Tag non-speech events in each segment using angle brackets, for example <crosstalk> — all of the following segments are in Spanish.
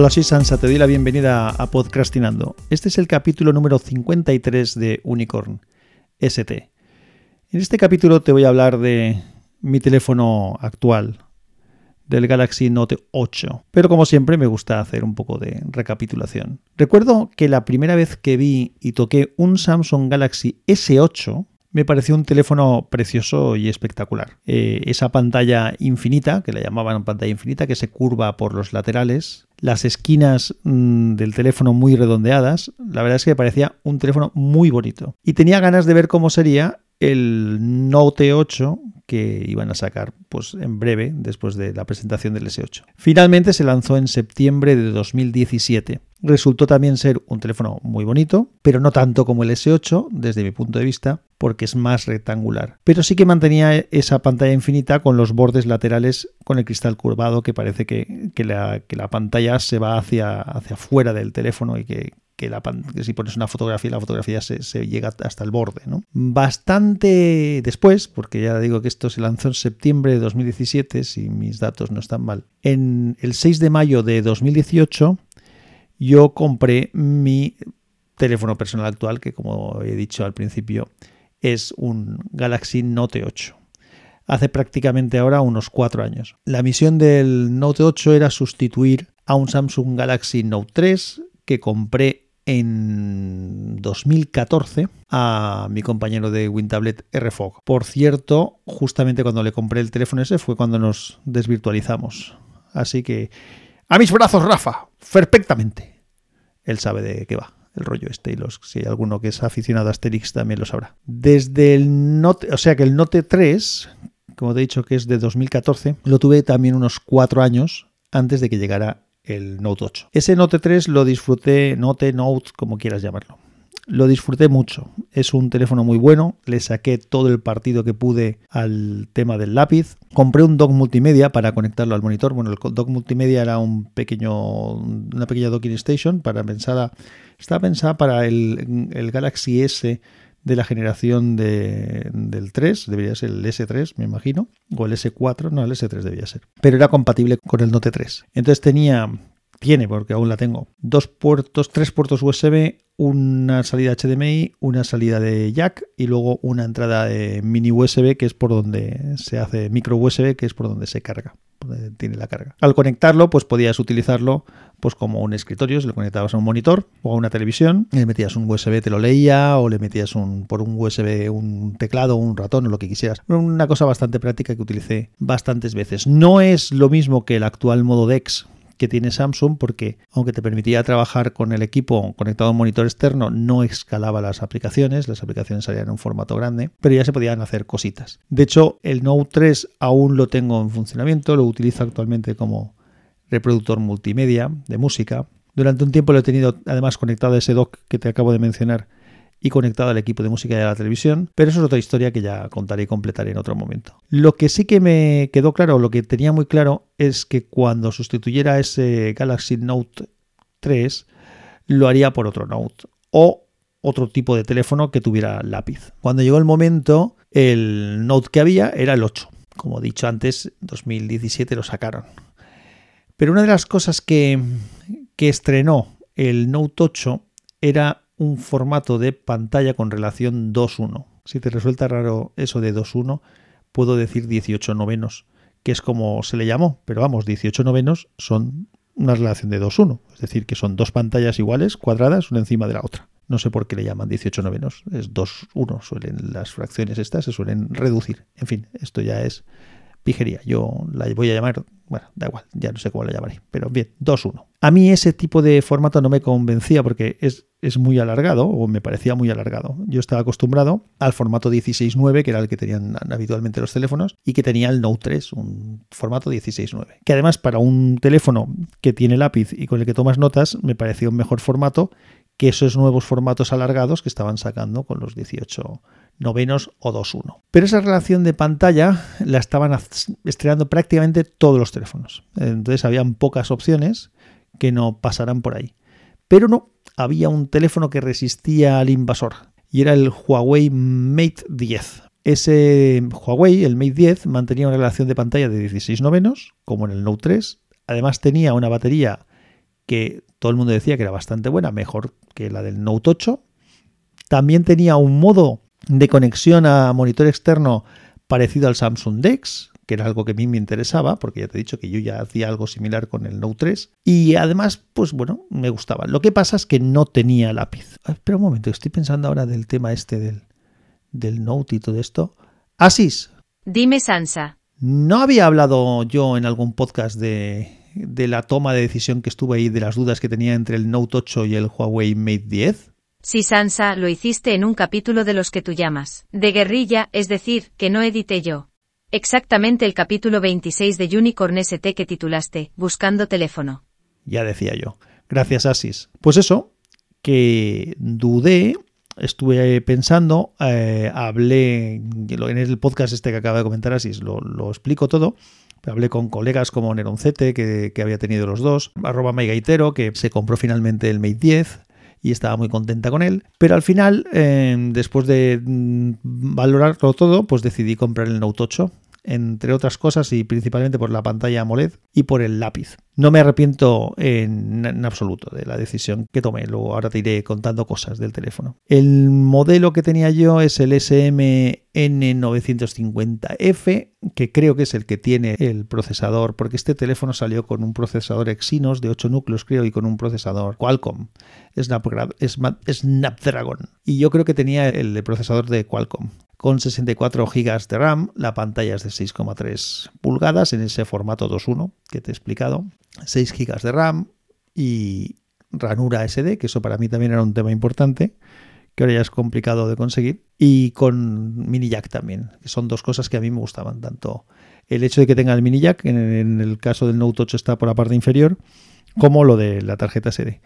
Hola, soy Sansa, te doy la bienvenida a Podcastinando. Este es el capítulo número 53 de Unicorn ST. En este capítulo te voy a hablar de mi teléfono actual, del Galaxy Note 8. Pero como siempre me gusta hacer un poco de recapitulación. Recuerdo que la primera vez que vi y toqué un Samsung Galaxy S8 me pareció un teléfono precioso y espectacular. Eh, esa pantalla infinita, que la llamaban pantalla infinita, que se curva por los laterales, las esquinas mm, del teléfono muy redondeadas, la verdad es que me parecía un teléfono muy bonito. Y tenía ganas de ver cómo sería el Note 8 que iban a sacar pues, en breve después de la presentación del S8. Finalmente se lanzó en septiembre de 2017. Resultó también ser un teléfono muy bonito, pero no tanto como el S8 desde mi punto de vista, porque es más rectangular. Pero sí que mantenía esa pantalla infinita con los bordes laterales con el cristal curvado que parece que, la, que la, pantalla se va hacia, hacia afuera del teléfono y que, si pones una fotografía, la fotografía se, llega hasta el borde. ¿no? Bastante después, porque ya digo que esto se lanzó en septiembre de 2017, si mis datos no están mal, en el 6 de mayo de 2018 yo compré mi teléfono personal actual, que como he dicho al principio, es un Galaxy Note 8 hace prácticamente ahora unos cuatro años. La misión del Note 8 era sustituir a un Samsung Galaxy Note 3 que compré en 2014 a mi compañero de WinTablet RFOG. Por cierto, justamente cuando le compré el teléfono ese fue cuando nos desvirtualizamos. Así que a mis brazos, Rafa, perfectamente. Él sabe de qué va el rollo este y los, si hay alguno que es aficionado a Asterix también lo sabrá. Desde el Note, o sea que el Note 3, como te he dicho que es de 2014, lo tuve también unos cuatro años antes de que llegara el Note 8. Ese Note 3 lo disfruté, Note, Note, como quieras llamarlo. Lo disfruté mucho. Es un teléfono muy bueno. Le saqué todo el partido que pude al tema del lápiz. Compré un dock multimedia para conectarlo al monitor. Bueno, el dock multimedia era un pequeño, una pequeña docking station para pensar estaba pensada para el, el Galaxy S de la generación del 3, debería ser el S3, me imagino, o el S4, no, el S3 debía ser, pero era compatible con el Note 3. Entonces tenía, tiene, porque aún la tengo, dos puertos, tres puertos USB, una salida HDMI, una salida de jack y luego una entrada de mini USB que es por donde se hace micro USB, que es por donde se carga, tiene la carga. Al conectarlo, pues podías utilizarlo pues como un escritorio, si lo conectabas a un monitor o a una televisión, le metías un USB, te lo leía, o le metías un, por un USB un teclado, un ratón o lo que quisieras. Una cosa bastante práctica que utilicé bastantes veces. No es lo mismo que el actual modo DeX que tiene Samsung porque aunque te permitía trabajar con el equipo conectado a un monitor externo, no escalaba las aplicaciones, las aplicaciones salían en un formato grande, pero ya se podían hacer cositas. De hecho, el Note 3 aún lo tengo en funcionamiento, lo utilizo actualmente como reproductor multimedia de música. Durante un tiempo lo he tenido además conectado a ese dock que te acabo de mencionar y conectado al equipo de música de la televisión, pero eso es otra historia que ya contaré y completaré en otro momento. Lo que sí que me quedó claro, lo que tenía muy claro, es que cuando sustituyera ese Galaxy Note 3, lo haría por otro Note o otro tipo de teléfono que tuviera lápiz. Cuando llegó el momento, el Note que había era el 8. Como he dicho antes, 2017 lo sacaron. Pero una de las cosas que, estrenó el Note 8 era un formato de pantalla con relación 2.1. Si te resulta raro eso de 2.1, puedo decir 18 novenos, que es como se le llamó, pero vamos, 18 novenos son una relación de 2.1, es decir, que son dos pantallas iguales, cuadradas, una encima de la otra. No sé por qué le llaman 18 novenos, es 2.1, suelen las fracciones estas se suelen reducir. En fin, esto ya es pijería. Yo la voy a llamar, bueno, da igual, ya no sé cómo la llamaré, pero bien, 2-1. A mí ese tipo de formato no me convencía porque es, es muy alargado, o me parecía muy alargado. Yo estaba acostumbrado al formato 16.9, que era el que tenían habitualmente los teléfonos, y que tenía el Note 3, un formato 16.9. Que además para un teléfono que tiene lápiz y con el que tomas notas, me parecía un mejor formato que esos nuevos formatos alargados que estaban sacando con los 18 novenos o 2.1. Pero esa relación de pantalla la estaban estrenando prácticamente todos los teléfonos. Entonces habían pocas opciones que no pasaran por ahí. Pero no, había un teléfono que resistía al invasor y era el Huawei Mate 10. Ese Huawei, el Mate 10, mantenía una relación de pantalla de 16 novenos, como en el Note 3. Además tenía una batería que todo el mundo decía que era bastante buena, mejor que la del Note 8. También tenía un modo de conexión a monitor externo parecido al Samsung DeX, que era algo que a mí me interesaba, porque ya te he dicho que yo ya hacía algo similar con el Note 3. Y además, pues bueno, me gustaba. Lo que pasa es que no tenía lápiz. Espera un momento, estoy pensando ahora del tema este del, del Note y todo esto. Asis. Dime, Sansa. ¿No había hablado yo en algún podcast de, de la toma de decisión que estuve ahí, de las dudas que tenía entre el Note 8 y el Huawei Mate 10? Sí, Sansa, lo hiciste en un capítulo de los que tú llamas. De guerrilla, es decir, que no edité yo. Exactamente el capítulo 26 de Unicorn ST que titulaste, Buscando teléfono. Ya decía yo. Gracias, Asis. Pues eso, que dudé, estuve pensando, eh, hablé en el podcast este que acaba de comentar Asis, lo, lo explico todo. Hablé con colegas como Neroncete, que, que había tenido los dos, arroba Maigaitero, que se compró finalmente el Mate 10, y estaba muy contenta con él. Pero al final, eh, después de mm, valorarlo todo, pues decidí comprar el Note 8 entre otras cosas y principalmente por la pantalla AMOLED y por el lápiz. No me arrepiento en, absoluto de la decisión que tomé, luego ahora te iré contando cosas del teléfono. El modelo que tenía yo es el SMN950F, que creo que es el que tiene el procesador, porque este teléfono salió con un procesador Exynos de 8 núcleos, creo, y con un procesador Qualcomm, Snapdragon. Y yo creo que tenía el procesador de Qualcomm con 64 GB de RAM, la pantalla es de 6,3 pulgadas en ese formato 2.1 que te he explicado, 6 GB de RAM y ranura SD, que eso para mí también era un tema importante, que ahora ya es complicado de conseguir, y con mini jack también, que son dos cosas que a mí me gustaban, tanto el hecho de que tenga el mini jack, en el caso del Note 8 está por la parte inferior, como lo de la tarjeta SD.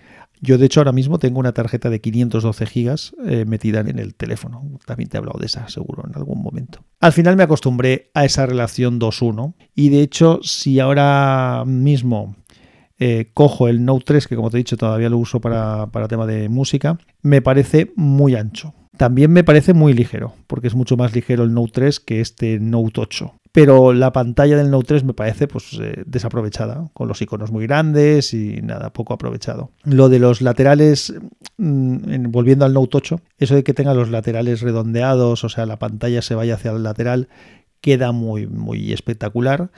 Yo de hecho ahora mismo tengo una tarjeta de 512 gigas eh, metida en el teléfono. También te he hablado de esa seguro en algún momento. Al final me acostumbré a esa relación 2-1 y de hecho si ahora mismo eh, cojo el Note 3, que como te he dicho todavía lo uso para, para tema de música, me parece muy ancho. También me parece muy ligero, porque es mucho más ligero el Note 3 que este Note 8 pero la pantalla del Note 3 me parece pues eh, desaprovechada, con los iconos muy grandes y nada, poco aprovechado. Lo de los laterales, mm, volviendo al Note 8, eso de que tenga los laterales redondeados, o sea, la pantalla se vaya hacia el lateral, queda muy, muy espectacular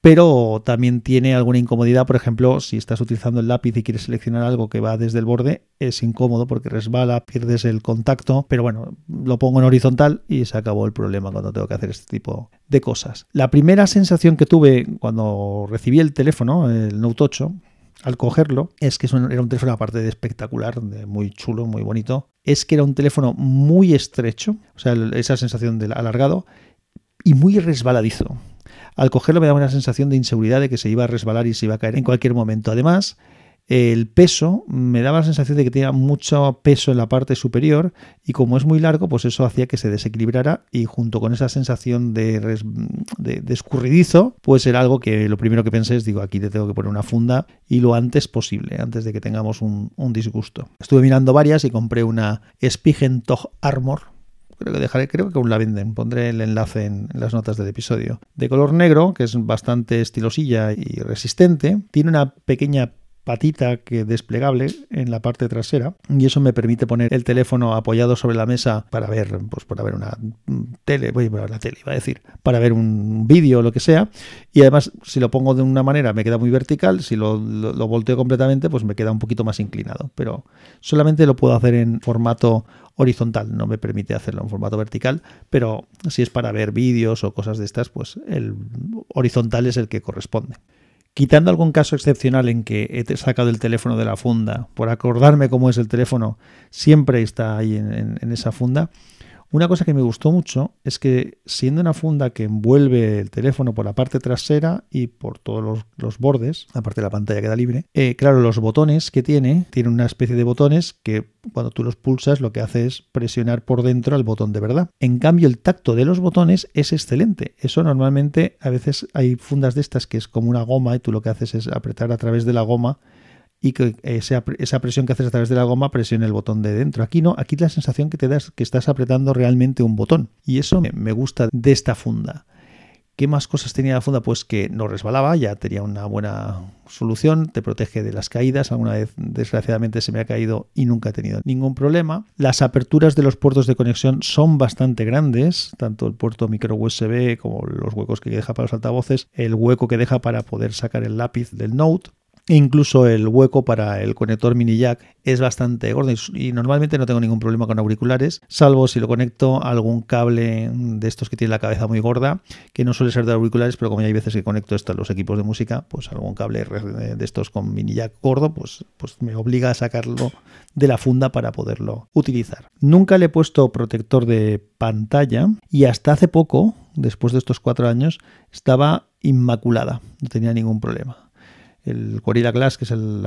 pero también tiene alguna incomodidad, por ejemplo, si estás utilizando el lápiz y quieres seleccionar algo que va desde el borde, es incómodo porque resbala, pierdes el contacto, pero bueno, lo pongo en horizontal y se acabó el problema cuando tengo que hacer este tipo de cosas. La primera sensación que tuve cuando recibí el teléfono, el Note 8, al cogerlo, es que era un teléfono aparte de espectacular, de muy chulo, muy bonito, es que era un teléfono muy estrecho, o sea, esa sensación de alargado y muy resbaladizo. Al cogerlo me daba una sensación de inseguridad de que se iba a resbalar y se iba a caer en cualquier momento. Además, el peso me daba la sensación de que tenía mucho peso en la parte superior y como es muy largo, pues eso hacía que se desequilibrara y junto con esa sensación de, escurridizo, pues era algo que lo primero que pensé es, digo, aquí te tengo que poner una funda y lo antes posible, antes de que tengamos un, disgusto. Estuve mirando varias y compré una Spigentog Armor, creo que dejaré, creo que aún la venden, pondré el enlace en, las notas del episodio. De color negro, que es bastante estilosilla y resistente, tiene una pequeña patita que desplegable en la parte trasera y eso me permite poner el teléfono apoyado sobre la mesa para ver pues para ver una tele voy a ver la tele iba a decir para ver un vídeo o lo que sea. Y además si lo pongo de una manera me queda muy vertical si lo, lo volteo completamente pues me queda un poquito más inclinado. Pero solamente lo puedo hacer en formato horizontal, no me permite hacerlo en formato vertical, pero si es para ver vídeos o cosas de estas, pues el horizontal es el que corresponde. Quitando algún caso excepcional en que he sacado el teléfono de la funda, por acordarme cómo es el teléfono, siempre está ahí en, en esa funda, una cosa que me gustó mucho es que siendo una funda que envuelve el teléfono por la parte trasera y por todos los, bordes, aparte de la pantalla queda libre, eh, claro, los botones que tiene, tiene una especie de botones que cuando tú los pulsas lo que hace es presionar por dentro al botón de verdad. En cambio, el tacto de los botones es excelente. Eso normalmente a veces hay fundas de estas que es como una goma y tú lo que haces es apretar a través de la goma y que esa, presión que haces a través de la goma presione el botón de dentro. Aquí no, aquí la sensación que te das que estás apretando realmente un botón. Y eso me gusta de esta funda. ¿Qué más cosas tenía la funda? Pues que no resbalaba, ya tenía una buena solución, te protege de las caídas. Alguna vez, desgraciadamente, se me ha caído y nunca he tenido ningún problema. Las aperturas de los puertos de conexión son bastante grandes, tanto el puerto micro USB como los huecos que deja para los altavoces, el hueco que deja para poder sacar el lápiz del Note. Incluso el hueco para el conector mini jack es bastante gordo y normalmente no tengo ningún problema con auriculares, salvo si lo conecto a algún cable de estos que tiene la cabeza muy gorda, que no suele ser de auriculares, pero como ya hay veces que conecto esto a los equipos de música, pues algún cable de estos con mini jack gordo, pues, pues me obliga a sacarlo de la funda para poderlo utilizar. Nunca le he puesto protector de pantalla y hasta hace poco, después de estos cuatro años, estaba inmaculada, no tenía ningún problema el Gorilla Glass, que es el,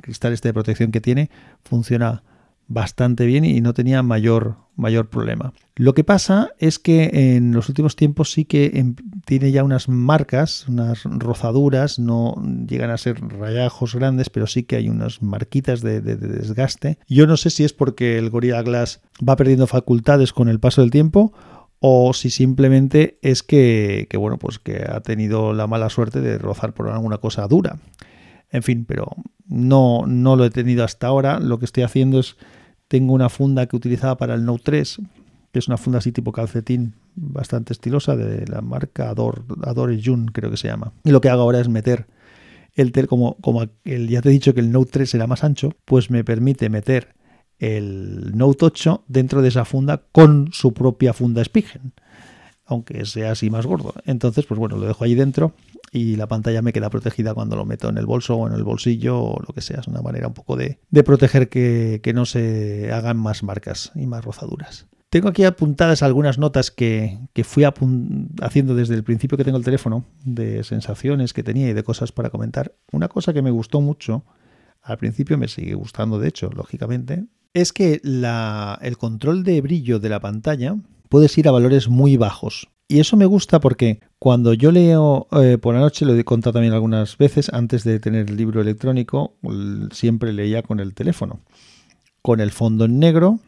cristal este de protección que tiene, funciona bastante bien y no tenía mayor, mayor problema. Lo que pasa es que en los últimos tiempos sí que em, tiene ya unas marcas, unas rozaduras, no llegan a ser rayajos grandes, pero sí que hay unas marquitas de, de desgaste. Yo no sé si es porque el Gorilla Glass va perdiendo facultades con el paso del tiempo o si simplemente es que, bueno, pues que ha tenido la mala suerte de rozar por alguna cosa dura. En fin, pero no, no lo he tenido hasta ahora. Lo que estoy haciendo es, tengo una funda que utilizaba para el Note 3, que es una funda así tipo calcetín, bastante estilosa, de la marca Adore, Adore June, creo que se llama. Y lo que hago ahora es meter el tel, como, como el, ya te he dicho que el Note 3 era más ancho, pues me permite meter el Note 8 dentro de esa funda con su propia funda Spigen, aunque sea así más gordo. Entonces, pues bueno, lo dejo ahí dentro y la pantalla me queda protegida cuando lo meto en el bolso o en el bolsillo o lo que sea. Es una manera un poco de, proteger que, no se hagan más marcas y más rozaduras. Tengo aquí apuntadas algunas notas que, que fui haciendo desde el principio que tengo el teléfono, de sensaciones que tenía y de cosas para comentar. Una cosa que me gustó mucho, al principio me sigue gustando, de hecho, lógicamente, es que el control de brillo de la pantalla puedes ir a valores muy bajos. Y eso me gusta porque cuando yo leo eh, por la noche, lo he contado también algunas veces, antes de tener el libro electrónico, siempre leía con el teléfono. Con el fondo en negro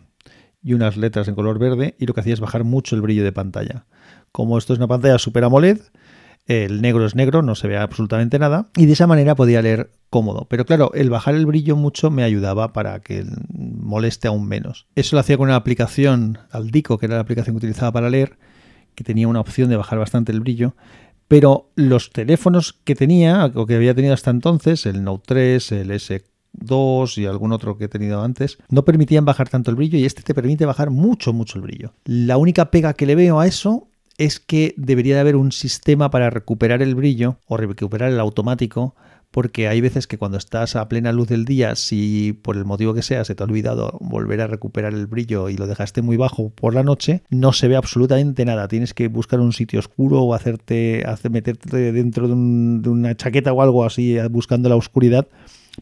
y unas letras en color verde y lo que hacía es bajar mucho el brillo de pantalla. Como esto es una pantalla Super AMOLED, el negro es negro, no se ve absolutamente nada, y de esa manera podía leer cómodo. Pero claro, el bajar el brillo mucho me ayudaba para que moleste aún menos. Eso lo hacía con una aplicación, Aldico, que era la aplicación que utilizaba para leer, que tenía una opción de bajar bastante el brillo. Pero los teléfonos que tenía, o que había tenido hasta entonces, el Note 3, el S2 y algún otro que he tenido antes, no permitían bajar tanto el brillo y este te permite bajar mucho, mucho el brillo. La única pega que le veo a eso es que debería de haber un sistema para recuperar el brillo o recuperar el automático porque hay veces que cuando estás a plena luz del día, si por el motivo que sea se te ha olvidado volver a recuperar el brillo y lo dejaste muy bajo por la noche, no se ve absolutamente nada. Tienes que buscar un sitio oscuro o hacerte, hacer, meterte dentro de, de una chaqueta o algo así buscando la oscuridad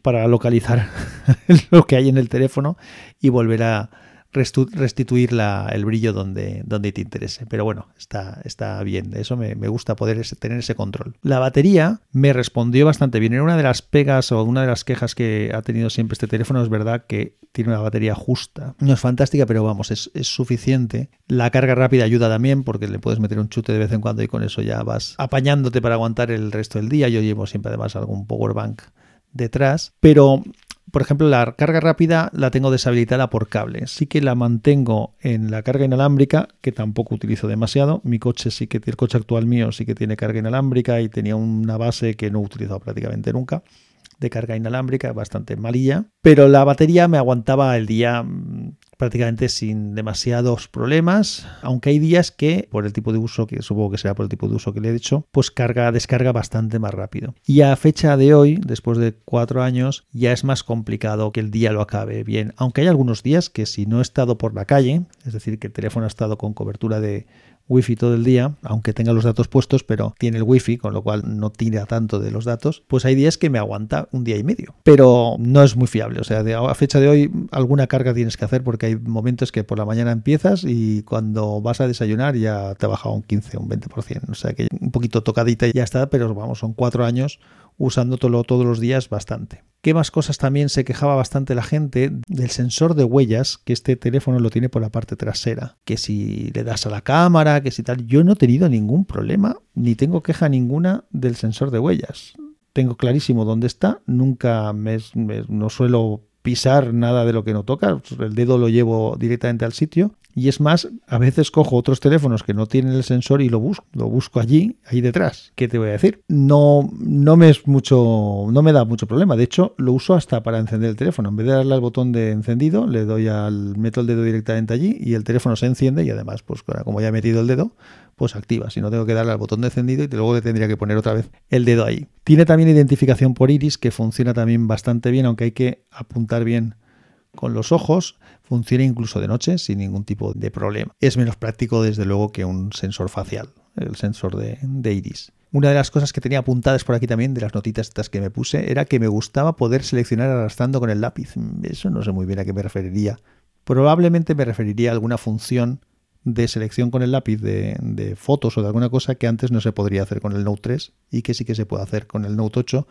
para localizar <laughs> lo que hay en el teléfono y volver a, restituir el brillo donde, donde te interese. Pero bueno, está, está bien. Eso me, gusta poder tener ese control. La batería me respondió bastante bien. Era una de las pegas o una de las quejas que ha tenido siempre este teléfono. Es verdad que tiene una batería justa. No es fantástica, pero vamos, es, es suficiente. La carga rápida ayuda también porque le puedes meter un chute de vez en cuando y con eso ya vas apañándote para aguantar el resto del día. Yo llevo siempre además algún power bank detrás, pero por ejemplo, la carga rápida la tengo deshabilitada por cable. Sí que la mantengo en la carga inalámbrica, que tampoco utilizo demasiado. Mi coche sí que el coche actual mío sí que tiene carga inalámbrica y tenía una base que no he utilizado prácticamente nunca de carga inalámbrica, bastante malilla, pero la batería me aguantaba el día mm, prácticamente sin demasiados problemas, aunque hay días que, por el tipo de uso, que supongo que será por el tipo de uso que le he dicho, pues carga, descarga bastante más rápido. Y a fecha de hoy, después de cuatro años, ya es más complicado que el día lo acabe bien, aunque hay algunos días que si no he estado por la calle, es decir, que el teléfono ha estado con cobertura de wifi todo el día, aunque tenga los datos puestos, pero tiene el wifi, con lo cual no tira tanto de los datos, pues hay días que me aguanta un día y medio. Pero no es muy fiable, o sea, a fecha de hoy alguna carga tienes que hacer porque hay momentos que por la mañana empiezas y cuando vas a desayunar ya te ha bajado un 15, un 20%, o sea que un poquito tocadita y ya está, pero vamos, son cuatro años usándolo todos los días bastante. ¿Qué más cosas también se quejaba bastante la gente del sensor de huellas que este teléfono lo tiene por la parte trasera? Que si le das a la cámara, que si tal. Yo no he tenido ningún problema, ni tengo queja ninguna del sensor de huellas. Tengo clarísimo dónde está, nunca me, no suelo pisar nada de lo que no toca, el dedo lo llevo directamente al sitio y es más, a veces cojo otros teléfonos que no tienen el sensor y lo busco, lo busco allí, ahí detrás. ¿Qué te voy a decir? No, no me es mucho, no me da mucho problema. De hecho, lo uso hasta para encender el teléfono. En vez de darle al botón de encendido, le doy al, meto el dedo directamente allí y el teléfono se enciende y además, pues como ya he metido el dedo, pues activa. Si no tengo que darle al botón de encendido y luego le tendría que poner otra vez el dedo ahí. Tiene también identificación por iris que funciona también bastante bien, aunque hay que apuntar bien con los ojos, funciona incluso de noche sin ningún tipo de problema. Es menos práctico desde luego que un sensor facial, el sensor de, iris. Una de las cosas que tenía apuntadas por aquí también, de las notitas estas que me puse, era que me gustaba poder seleccionar arrastrando con el lápiz. Eso no sé muy bien a qué me referiría. Probablemente me referiría a alguna función de selección con el lápiz de, de, fotos o de alguna cosa que antes no se podría hacer con el Note 3 y que sí que se puede hacer con el Note 8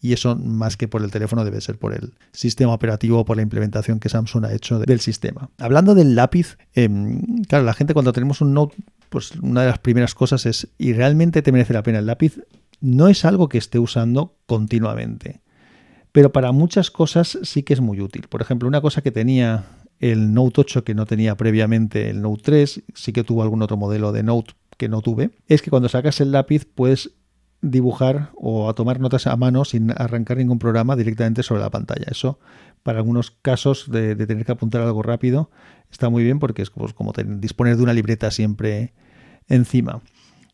y eso más que por el teléfono debe ser por el sistema operativo o por la implementación que Samsung ha hecho del sistema. Hablando del lápiz, em, claro, la gente cuando tenemos un Note, pues una de las primeras cosas es, ¿y realmente te merece la pena el lápiz? No es algo que esté usando continuamente, pero para muchas cosas sí que es muy útil. Por ejemplo, una cosa que tenía el Note 8 que no tenía previamente el Note 3, sí que tuvo algún otro modelo de Note que no tuve, es que cuando sacas el lápiz puedes dibujar o a tomar notas a mano sin arrancar ningún programa directamente sobre la pantalla. Eso, para algunos casos de, tener que apuntar algo rápido, está muy bien porque es pues, como disponer de una libreta siempre encima.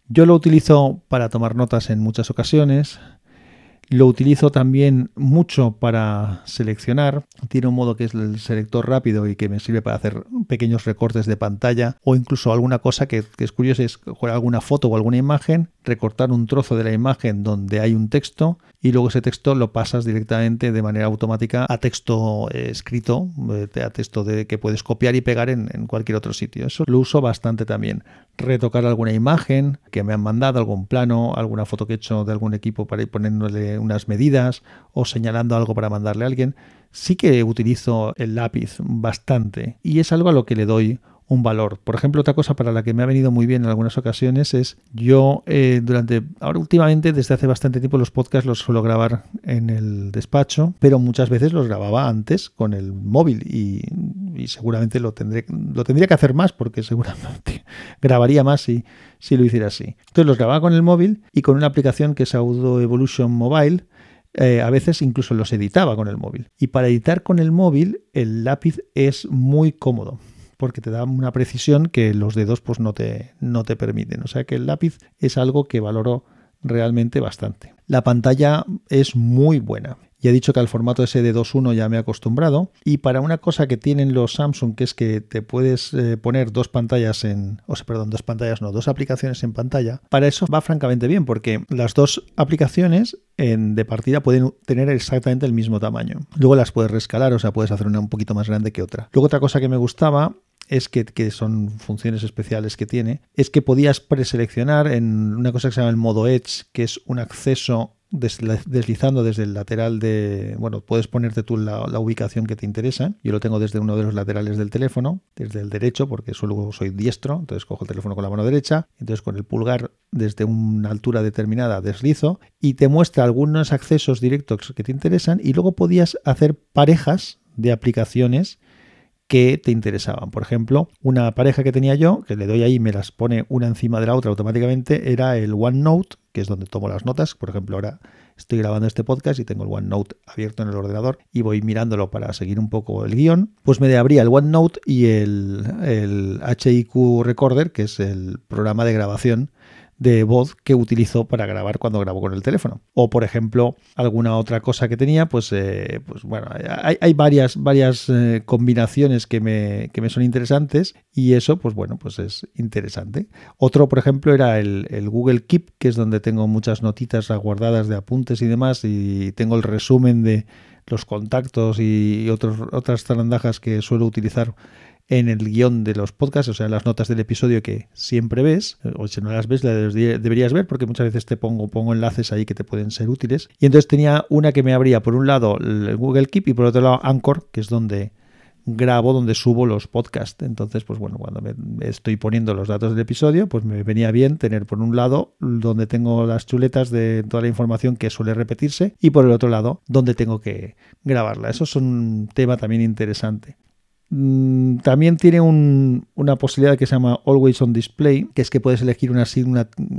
Yo lo utilizo para tomar notas en muchas ocasiones. Lo utilizo también mucho para seleccionar. Tiene un modo que es el selector rápido y que me sirve para hacer pequeños recortes de pantalla o incluso alguna cosa que, es curiosa es alguna foto o alguna imagen, recortar un trozo de la imagen donde hay un texto y luego ese texto lo pasas directamente de manera automática a texto eh, escrito, eh, a texto de, que puedes copiar y pegar en, en cualquier otro sitio. Eso lo uso bastante también. Retocar alguna imagen que me han mandado, algún plano, alguna foto que he hecho de algún equipo para ir poniéndole unas medidas o señalando algo para mandarle a alguien, sí que utilizo el lápiz bastante y es algo a lo que le doy un valor. Por ejemplo, otra cosa para la que me ha venido muy bien en algunas ocasiones es yo eh, durante, ahora últimamente, desde hace bastante tiempo los podcasts los suelo grabar en el despacho, pero muchas veces los grababa antes con el móvil y, seguramente lo, tendré, lo tendría que hacer más porque seguramente <laughs> grabaría más si, si lo hiciera así. Entonces los grababa con el móvil y con una aplicación que es Audio Evolution Mobile, eh, a veces incluso los editaba con el móvil. Y para editar con el móvil, el lápiz es muy cómodo porque te da una precisión que los dedos pues no te, no te permiten. O sea que el lápiz es algo que valoro realmente bastante. La pantalla es muy buena. Ya he dicho que al formato SD de 2.1 ya me he acostumbrado. Y para una cosa que tienen los Samsung, que es que te puedes eh, poner dos pantallas en. O sea, perdón, dos pantallas, no, dos aplicaciones en pantalla. Para eso va francamente bien, porque las dos aplicaciones en, de partida pueden tener exactamente el mismo tamaño. Luego las puedes rescalar, o sea, puedes hacer una un poquito más grande que otra. Luego otra cosa que me gustaba es que, son funciones especiales que tiene, es que podías preseleccionar en una cosa que se llama el modo Edge, que es un acceso deslizando desde el lateral de, bueno, puedes ponerte tú la, ubicación que te interesa. Yo lo tengo desde uno de los laterales del teléfono, desde el derecho, porque solo soy diestro, entonces cojo el teléfono con la mano derecha, entonces con el pulgar desde una altura determinada deslizo y te muestra algunos accesos directos que te interesan y luego podías hacer parejas de aplicaciones que te interesaban. Por ejemplo, una pareja que tenía yo, que le doy ahí y me las pone una encima de la otra automáticamente, era el OneNote, que es donde tomo las notas. Por ejemplo, ahora estoy grabando este podcast y tengo el OneNote abierto en el ordenador y voy mirándolo para seguir un poco el guion. Pues me abría el OneNote y el, el HIQ Recorder, que es el programa de grabación de voz que utilizo para grabar cuando grabo con el teléfono. O, por ejemplo, alguna otra cosa que tenía, pues, eh, pues bueno, hay, varias, varias eh, combinaciones que me, que me, son interesantes y eso, pues bueno, pues es interesante. Otro, por ejemplo, era el, el, Google Keep, que es donde tengo muchas notitas guardadas de apuntes y demás y tengo el resumen de los contactos y otros, otras zarandajas que suelo utilizar en el guion de los podcasts, o sea, las notas del episodio que siempre ves, o si no las ves, las deberías ver porque muchas veces te pongo, pongo enlaces ahí que te pueden ser útiles. Y entonces tenía una que me abría por un lado el Google Keep y por otro lado Anchor, que es donde grabo donde subo los podcasts. Entonces, pues bueno, cuando me estoy poniendo los datos del episodio, pues me venía bien tener por un lado donde tengo las chuletas de toda la información que suele repetirse y por el otro lado donde tengo que grabarla. Eso es un tema también interesante. Mm, también tiene una posibilidad que se llama Always on Display, que es que puedes elegir una,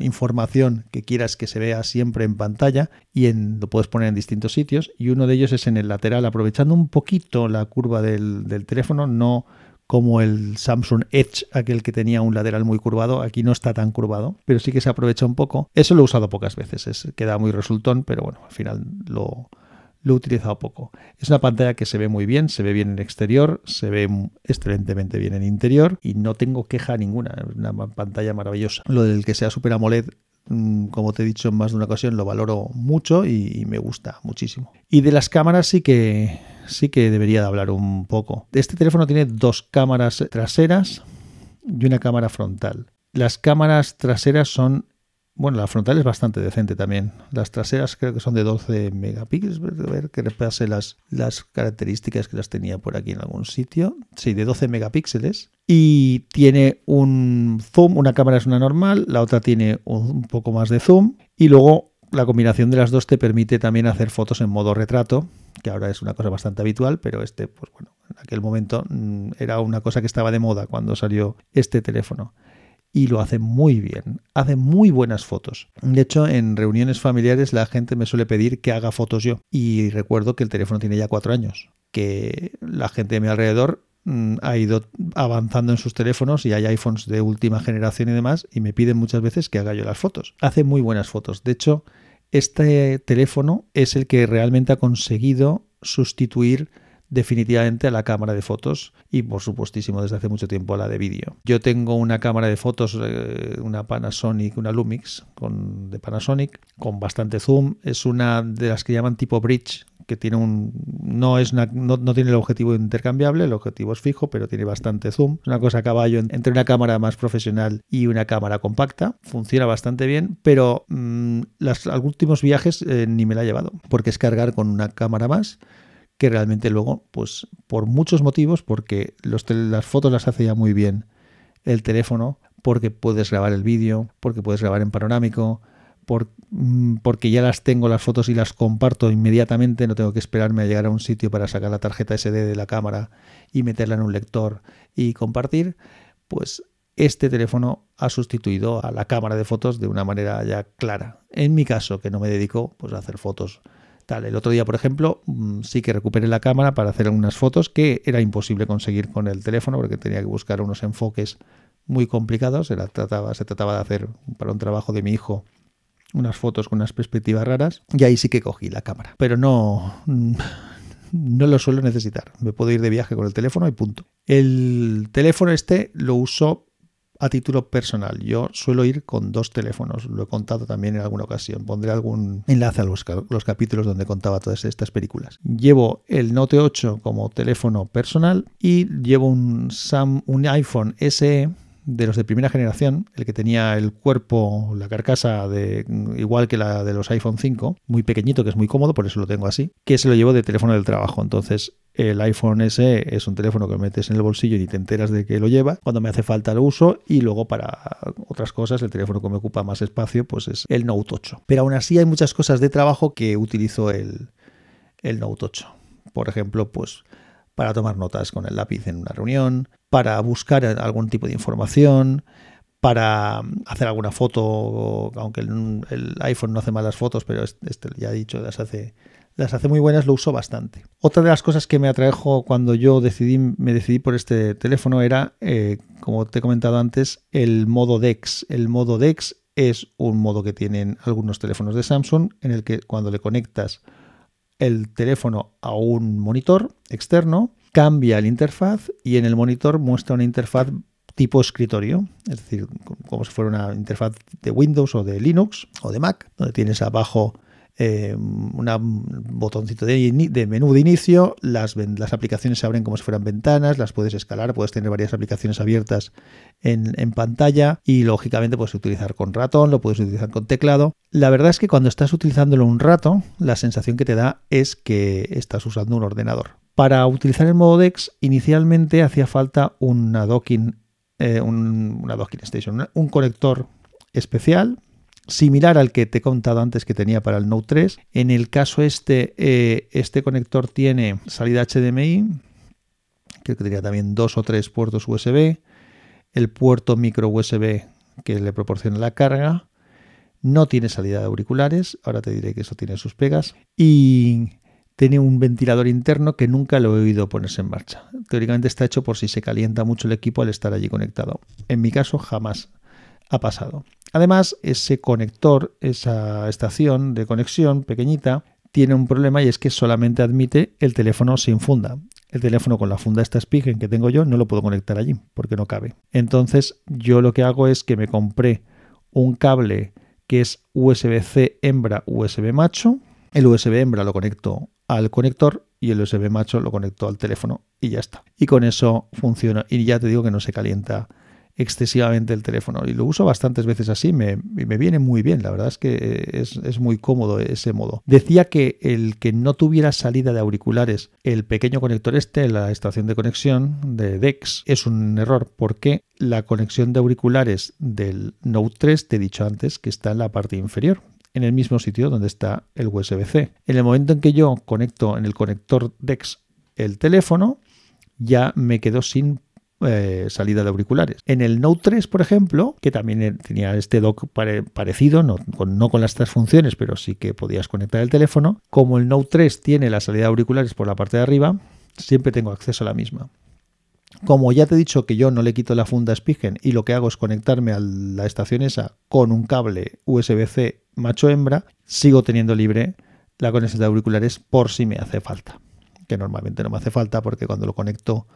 información que quieras que se vea siempre en pantalla y lo puedes poner en distintos sitios. Y uno de ellos es en el lateral, aprovechando un poquito la curva del, del teléfono, no como el Samsung Edge, aquel que tenía un lateral muy curvado. Aquí no está tan curvado, pero sí que se aprovecha un poco. Eso lo he usado pocas veces, es, queda muy resultón, pero bueno, al final lo, lo he utilizado poco. Es una pantalla que se ve muy bien, se ve bien en exterior, se ve excelentemente bien en interior y no tengo queja ninguna. Es una pantalla maravillosa. Lo del que sea Super AMOLED mm, como te he dicho en más de una ocasión, lo valoro mucho y, me gusta muchísimo. Y de las cámaras sí que sí que debería de hablar un poco. Este teléfono tiene dos cámaras traseras y una cámara frontal. Las cámaras traseras son bueno, la frontal es bastante decente también. Las traseras creo que son de 12 megapíxeles. A ver que repase las, las características que las tenía por aquí en algún sitio. Sí, de 12 megapíxeles. Y tiene un zoom. Una cámara es una normal, la otra tiene un poco más de zoom. Y luego la combinación de las dos te permite también hacer fotos en modo retrato, que ahora es una cosa bastante habitual, pero este, pues bueno, en aquel momento mm, era una cosa que estaba de moda cuando salió este teléfono y lo hace muy bien. Hace muy buenas fotos. De hecho, en reuniones familiares la gente me suele pedir que haga fotos yo. Y recuerdo que el teléfono tiene ya cuatro años. Que la gente de mi alrededor mm, ha ido avanzando en sus teléfonos y hay iPhones de última generación y demás y me piden muchas veces que haga yo las fotos. Hace muy buenas fotos. De hecho, este teléfono es el que realmente ha conseguido sustituir definitivamente a la cámara de fotos y por supuestísimo desde hace mucho tiempo a la de vídeo. Yo tengo una cámara de fotos, eh, una Panasonic, una Lumix con, de Panasonic con bastante zoom. Es una de las que llaman tipo bridge, que tiene un no es no, tiene el objetivo intercambiable, el objetivo es fijo, pero tiene bastante zoom. Es una cosa a caballo entre una cámara más profesional y una cámara compacta. Funciona bastante bien, pero mm, los últimos viajes eh, ni me la he llevado, porque es cargar con una cámara más que realmente luego, pues por muchos motivos, porque los las fotos las hace ya muy bien el teléfono, porque puedes grabar el vídeo, porque puedes grabar en panorámico, mm, porque ya las tengo las fotos y las comparto inmediatamente, no tengo que esperarme a llegar a un sitio para sacar la tarjeta SD de la cámara y meterla en un lector y compartir, pues este teléfono ha sustituido a la cámara de fotos de una manera ya clara. En mi caso, que no me dedico pues, a hacer fotos Tal, el otro día, por ejemplo, mm, sí que recuperé la cámara para hacer unas fotos que era imposible conseguir con el teléfono porque tenía que buscar unos enfoques muy complicados. Se, trataba, de hacer para un trabajo de mi hijo unas fotos con unas perspectivas raras y ahí sí que cogí la cámara. Pero no, <laughs> no lo suelo necesitar. Me puedo ir de viaje con el teléfono y punto. El teléfono este lo uso a título personal. Yo suelo ir con dos teléfonos, lo he contado también en alguna ocasión. Pondré algún enlace a los, los capítulos donde contaba todas estas películas. Llevo el Note 8 como teléfono personal y llevo un, Sam, un iPhone SE de los de primera generación, el que tenía el cuerpo, la carcasa de igual que la de los iPhone 5, muy pequeñito, que es muy cómodo, por eso lo tengo así, que se lo llevo de teléfono del trabajo. Entonces, el iPhone SE es un teléfono que metes en el bolsillo y te enteras de que lo lleva. Cuando me hace falta lo uso y luego para otras cosas el teléfono que me ocupa más espacio pues es el Note 8. Pero aún así hay muchas cosas de trabajo que utilizo el, el Note 8. Por ejemplo, pues para tomar notas con el lápiz en una reunión, para buscar algún tipo de información, para hacer alguna foto, aunque el, iPhone no hace malas fotos, pero este ya he dicho, las hace, las hace muy buenas, lo uso bastante. Otra de las cosas que me atrajo cuando yo decidí, me decidí por este teléfono era, eh, como te he comentado antes, el modo DeX. El modo DeX es un modo que tienen algunos teléfonos de Samsung en el que cuando le conectas el teléfono a un monitor externo, cambia la interfaz y en el monitor muestra una interfaz tipo escritorio, es decir, como si fuera una interfaz de Windows o de Linux o de Mac, donde tienes abajo eh, un botoncito de, menú de inicio, las, aplicaciones se abren como si fueran ventanas, las puedes escalar, puedes tener varias aplicaciones abiertas en, pantalla y lógicamente puedes utilizar con ratón, lo puedes utilizar con teclado. La verdad es que cuando estás utilizándolo un rato, la sensación que te da es que estás usando un ordenador. Para utilizar el modo DeX, inicialmente hacía falta una docking, eh, una docking station, un conector especial similar al que te he contado antes que tenía para el Note 3. En el caso este, eh, este conector tiene salida HDMI, creo que tenía también dos o tres puertos USB, el puerto micro USB que le proporciona la carga, no tiene salida de auriculares, ahora te diré que eso tiene sus pegas, y tiene un ventilador interno que nunca lo he oído ponerse en marcha. Teóricamente está hecho por si se calienta mucho el equipo al estar allí conectado. En mi caso jamás ha pasado. Además, ese conector, esa estación de conexión pequeñita, tiene un problema y es que solamente admite el teléfono sin funda. El teléfono con la funda esta Spigen que tengo yo no lo puedo conectar allí porque no cabe. Entonces yo lo que hago es que me compré un cable que es USB-C hembra USB macho. El USB hembra lo conecto al conector y el USB macho lo conecto al teléfono y ya está. Y con eso funciona y ya te digo que no se calienta excesivamente el teléfono y lo uso bastantes veces así, me, me viene muy bien, la verdad es que es, muy cómodo ese modo. Decía que el que no tuviera salida de auriculares, el pequeño conector este, la estación de conexión de DEX, es un error porque la conexión de auriculares del Note 3, te he dicho antes, que está en la parte inferior, en el mismo sitio donde está el USB-C. En el momento en que yo conecto en el conector DEX el teléfono, ya me quedo sin eh, salida de auriculares. En el Note 3, por ejemplo, que también tenía este dock parecido, no con, no con las tres funciones, pero sí que podías conectar el teléfono, como el Note 3 tiene la salida de auriculares por la parte de arriba, siempre tengo acceso a la misma. Como ya te he dicho que yo no le quito la funda Spigen y lo que hago es conectarme a la estación esa con un cable USB-C macho hembra, sigo teniendo libre la conexión de auriculares por si me hace falta. Que normalmente no me hace falta porque cuando lo conecto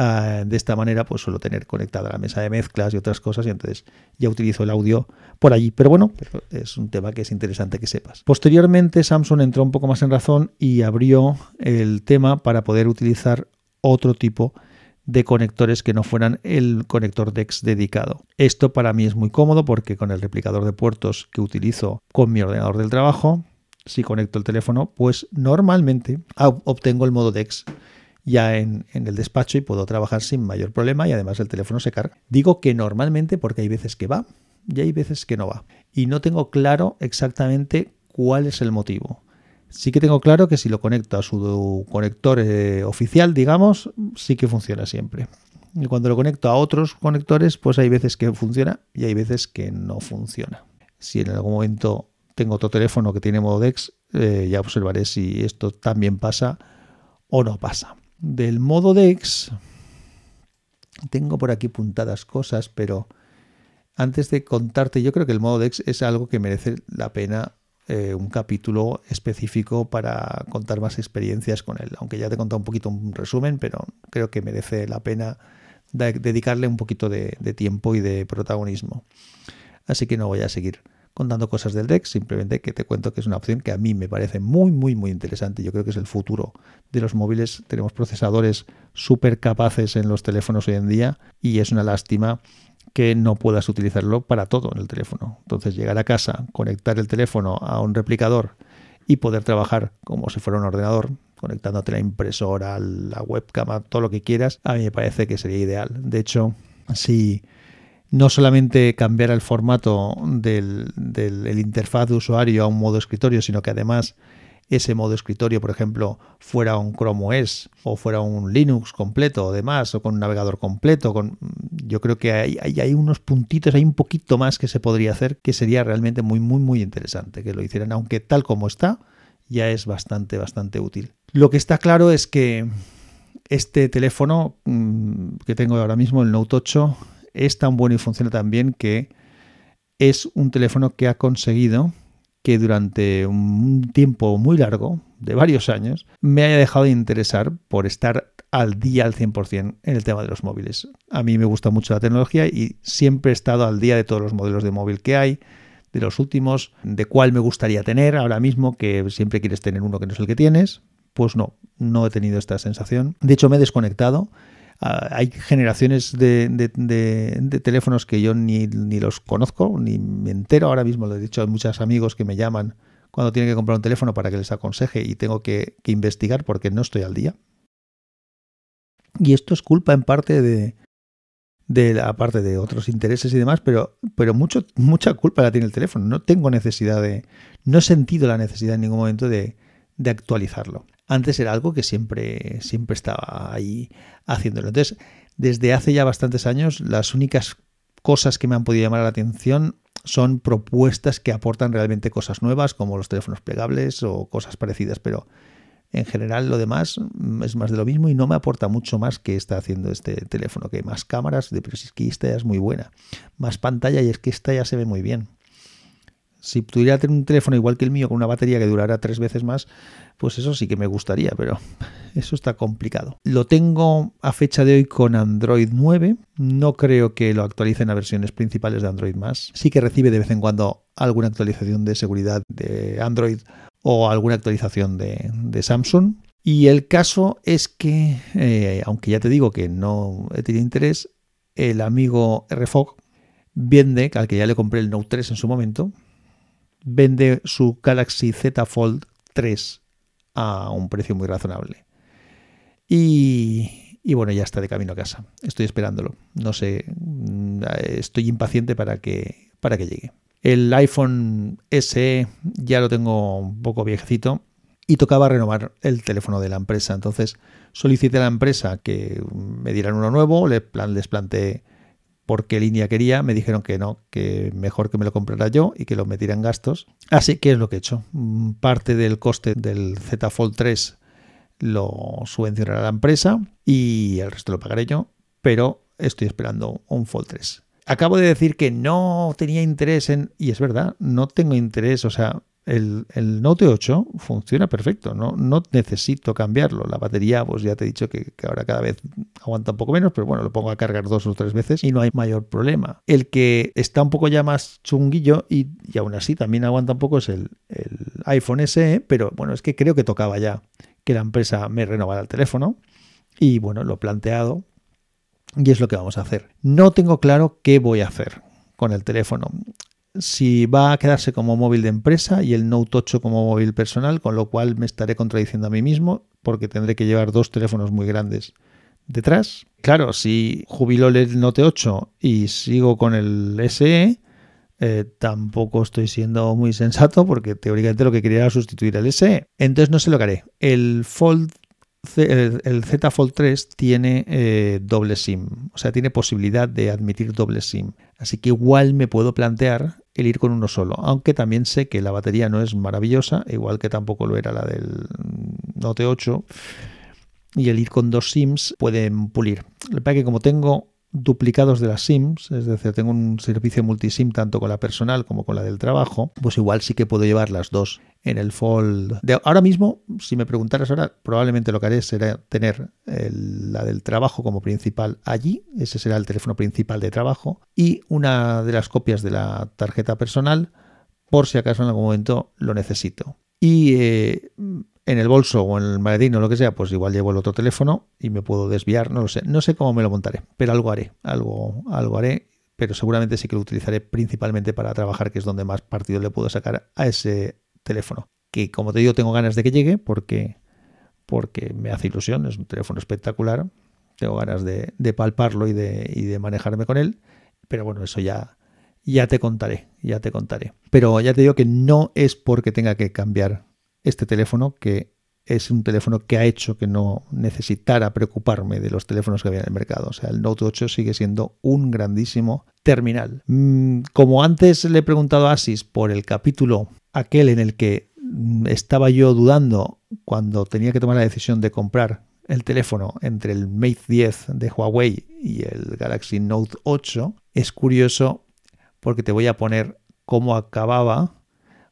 Ah, de esta manera, pues suelo tener conectada la mesa de mezclas y otras cosas, y entonces ya utilizo el audio por allí. Pero bueno, es un tema que es interesante que sepas. Posteriormente, Samsung entró un poco más en razón y abrió el tema para poder utilizar otro tipo de conectores que no fueran el conector DeX dedicado. Esto para mí es muy cómodo porque con el replicador de puertos que utilizo con mi ordenador del trabajo, si conecto el teléfono, pues normalmente obtengo el modo DeX ya en, el despacho y puedo trabajar sin mayor problema y además el teléfono se carga. Digo que normalmente porque hay veces que va y hay veces que no va. Y no tengo claro exactamente cuál es el motivo. Sí que tengo claro que si lo conecto a su conector eh, oficial, digamos, sí que funciona siempre. Y cuando lo conecto a otros conectores, pues hay veces que funciona y hay veces que no funciona. Si en algún momento tengo otro teléfono que tiene modo DeX, eh, ya observaré si esto también pasa o no pasa. Del modo DEX, tengo por aquí puntadas cosas, pero antes de contarte, yo creo que el modo DEX es algo que merece la pena eh, un capítulo específico para contar más experiencias con él. Aunque ya te he contado un poquito un resumen, pero creo que merece la pena dedicarle un poquito de tiempo y de protagonismo. Así que no voy a seguir contando cosas del DEX, simplemente que te cuento que es una opción que a mí me parece muy, muy, muy interesante. Yo creo que es el futuro de los móviles. Tenemos procesadores súper capaces en los teléfonos hoy en día y es una lástima que no puedas utilizarlo para todo en el teléfono. Entonces llegar a casa, conectar el teléfono a un replicador y poder trabajar como si fuera un ordenador, conectándote la impresora, la webcam, todo lo que quieras, a mí me parece que sería ideal. De hecho, si no solamente cambiar el formato del, interfaz de usuario a un modo escritorio, sino que además ese modo escritorio, por ejemplo, fuera un Chrome OS o fuera un Linux completo o demás, o con un navegador completo. Con, yo creo que hay, hay, hay, unos puntitos, hay un poquito más que se podría hacer que sería realmente muy, muy, muy interesante que lo hicieran, aunque tal como está, ya es bastante, bastante útil. Lo que está claro es que este teléfono mm, que tengo ahora mismo, el Note 8, es tan bueno y funciona tan bien que es un teléfono que ha conseguido que durante un tiempo muy largo, de varios años, me haya dejado de interesar por estar al día al 100% en el tema de los móviles. A mí me gusta mucho la tecnología y siempre he estado al día de todos los modelos de móvil que hay, de los últimos, de cuál me gustaría tener ahora mismo, que siempre quieres tener uno que no es el que tienes. Pues no, no he tenido esta sensación. De hecho, me he desconectado. Ah, hay generaciones de, de, teléfonos que yo ni, los conozco, ni me entero. Ahora mismo lo he dicho a muchos amigos que me llaman cuando tienen que comprar un teléfono para que les aconseje y tengo que, investigar porque no estoy al día. Y esto es culpa en parte de, de la de otros intereses y demás, pero, pero mucho, mucha culpa la tiene el teléfono. No tengo necesidad de, no he sentido la necesidad en ningún momento de actualizarlo. Antes era algo que siempre, siempre estaba ahí haciéndolo. Entonces, desde hace ya bastantes años, las únicas cosas que me han podido llamar la atención son propuestas que aportan realmente cosas nuevas, como los teléfonos plegables o cosas parecidas, pero en general, lo demás mm, es más de lo mismo y no me aporta mucho más que está haciendo este teléfono, que más cámaras, pero si es que esta ya es muy buena, más pantalla y es que esta ya se ve muy bien. Si pudiera tener un teléfono igual que el mío con una batería que durara tres veces más, pues eso sí que me gustaría, pero <laughs> eso está complicado. Lo tengo a fecha de hoy con Android 9. No creo que lo actualicen a versiones principales de Android más. Sí que recibe de vez en cuando alguna actualización de seguridad de Android o alguna actualización de, Samsung. Y el caso es que, eh, aunque ya te digo que no he tenido interés, el amigo RFOG vende, al que ya le compré el Note 3 en su momento, vende su Galaxy Z Fold 3 a un precio muy razonable. Y, y, bueno, ya está de camino a casa. Estoy esperándolo. No sé, mm, estoy impaciente para que, para que llegue. El iPhone SE ya lo tengo un poco viejecito y tocaba renovar el teléfono de la empresa. Entonces solicité a la empresa que me dieran uno nuevo, les, planteé por qué línea quería, me dijeron que no, que mejor que me lo comprara yo y que lo metiera en gastos. Así que es lo que he hecho. Parte del coste del Z Fold 3 lo subvencionará la empresa y el resto lo pagaré yo, pero estoy esperando un Fold 3 acabo de decir que no tenía interés en, y es verdad, no tengo interés, o sea, el, Note 8 funciona perfecto, ¿no? no necesito cambiarlo. La batería, pues ya te he dicho que, ahora cada vez aguanta un poco menos, pero bueno, lo pongo a cargar dos o tres veces y no hay mayor problema. El que está un poco ya más chunguillo y, aún así también aguanta un poco es el, el iPhone SE, pero bueno, es que creo que tocaba ya que la empresa me renovara el teléfono y bueno, lo he planteado y es lo que vamos a hacer. No tengo claro qué voy a hacer con el teléfono. Si va a quedarse como móvil de empresa y el Note 8 como móvil personal, con lo cual me estaré contradiciendo a mí mismo porque tendré que llevar dos teléfonos muy grandes detrás. Claro, si jubilo el Note 8 y sigo con el SE, eh, tampoco estoy siendo muy <laughs> sensato porque teóricamente lo que quería era sustituir el SE. Entonces no sé lo que haré. El Fold el, Z Fold 3 tiene eh, doble SIM, o sea, tiene posibilidad de admitir doble SIM. Así que igual me puedo plantear el ir con uno solo, aunque también sé que la batería no es maravillosa, igual que tampoco lo era la del Note 8, y el ir con dos SIMs pueden pulir. Lo que pasa es que como tengo duplicados de las SIMs, es decir, tengo un servicio multisim tanto con la personal como con la del trabajo, pues igual sí que puedo llevar las dos en el Fold. De ahora mismo, si me preguntaras ahora, probablemente lo que haré será tener la del trabajo como principal allí, ese será el teléfono principal de trabajo, y una de las copias de la tarjeta personal por si acaso en algún momento lo necesito. Y eh, en el bolso o en el maletín o lo que sea, pues igual llevo el otro teléfono y me puedo desviar, no lo sé, no sé cómo me lo montaré, pero algo haré, algo, algo haré, pero seguramente sí que lo utilizaré principalmente para trabajar, que es donde más partido le puedo sacar a ese teléfono, que como te digo tengo ganas de que llegue porque, porque me hace ilusión, es un teléfono espectacular, tengo ganas de, palparlo y de, y de manejarme con él, pero bueno, eso ya, ya te contaré, ya te contaré. Pero ya te digo que no es porque tenga que cambiar este teléfono que es un teléfono que ha hecho que no necesitara preocuparme de los teléfonos que había en el mercado. O sea, el Note 8 sigue siendo un grandísimo terminal. Mm, como antes le he preguntado a Asis por el capítulo aquel en el que mm, estaba yo dudando cuando tenía que tomar la decisión de comprar el teléfono entre el Mate 10 de Huawei y el Galaxy Note 8, es curioso porque te voy a poner cómo acababa,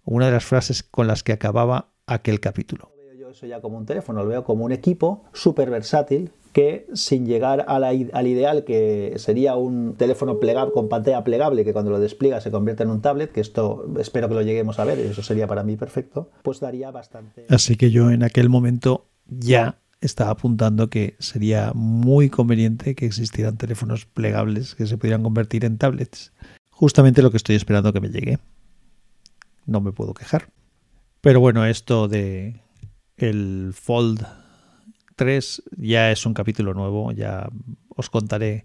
una de las frases con las que acababa aquel capítulo. Veo yo eso ya como un teléfono, lo veo como un equipo súper versátil que sin llegar al ideal que sería un teléfono plegable, con pantalla plegable que cuando lo despliega se convierte en un tablet, que esto espero que lo lleguemos a ver, y eso sería para mí perfecto, pues daría bastante. Así que yo en aquel momento ya estaba apuntando que sería muy conveniente que existieran teléfonos plegables que se pudieran convertir en tablets. Justamente lo que estoy esperando que me llegue. No me puedo quejar. Pero bueno, esto de el Fold 3 ya es un capítulo nuevo, ya os contaré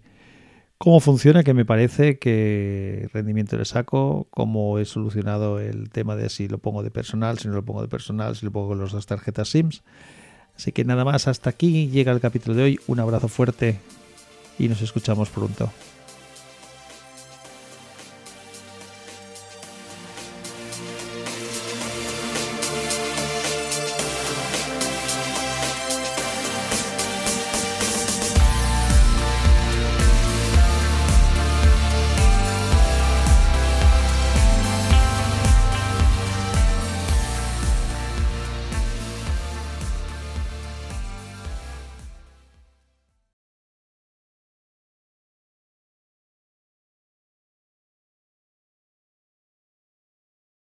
cómo funciona, que me parece, qué rendimiento le saco, cómo he solucionado el tema de si lo pongo de personal, si no lo pongo de personal, si lo pongo con las dos tarjetas SIMS. Así que nada más, hasta aquí llega el capítulo de hoy. Un abrazo fuerte y nos escuchamos pronto.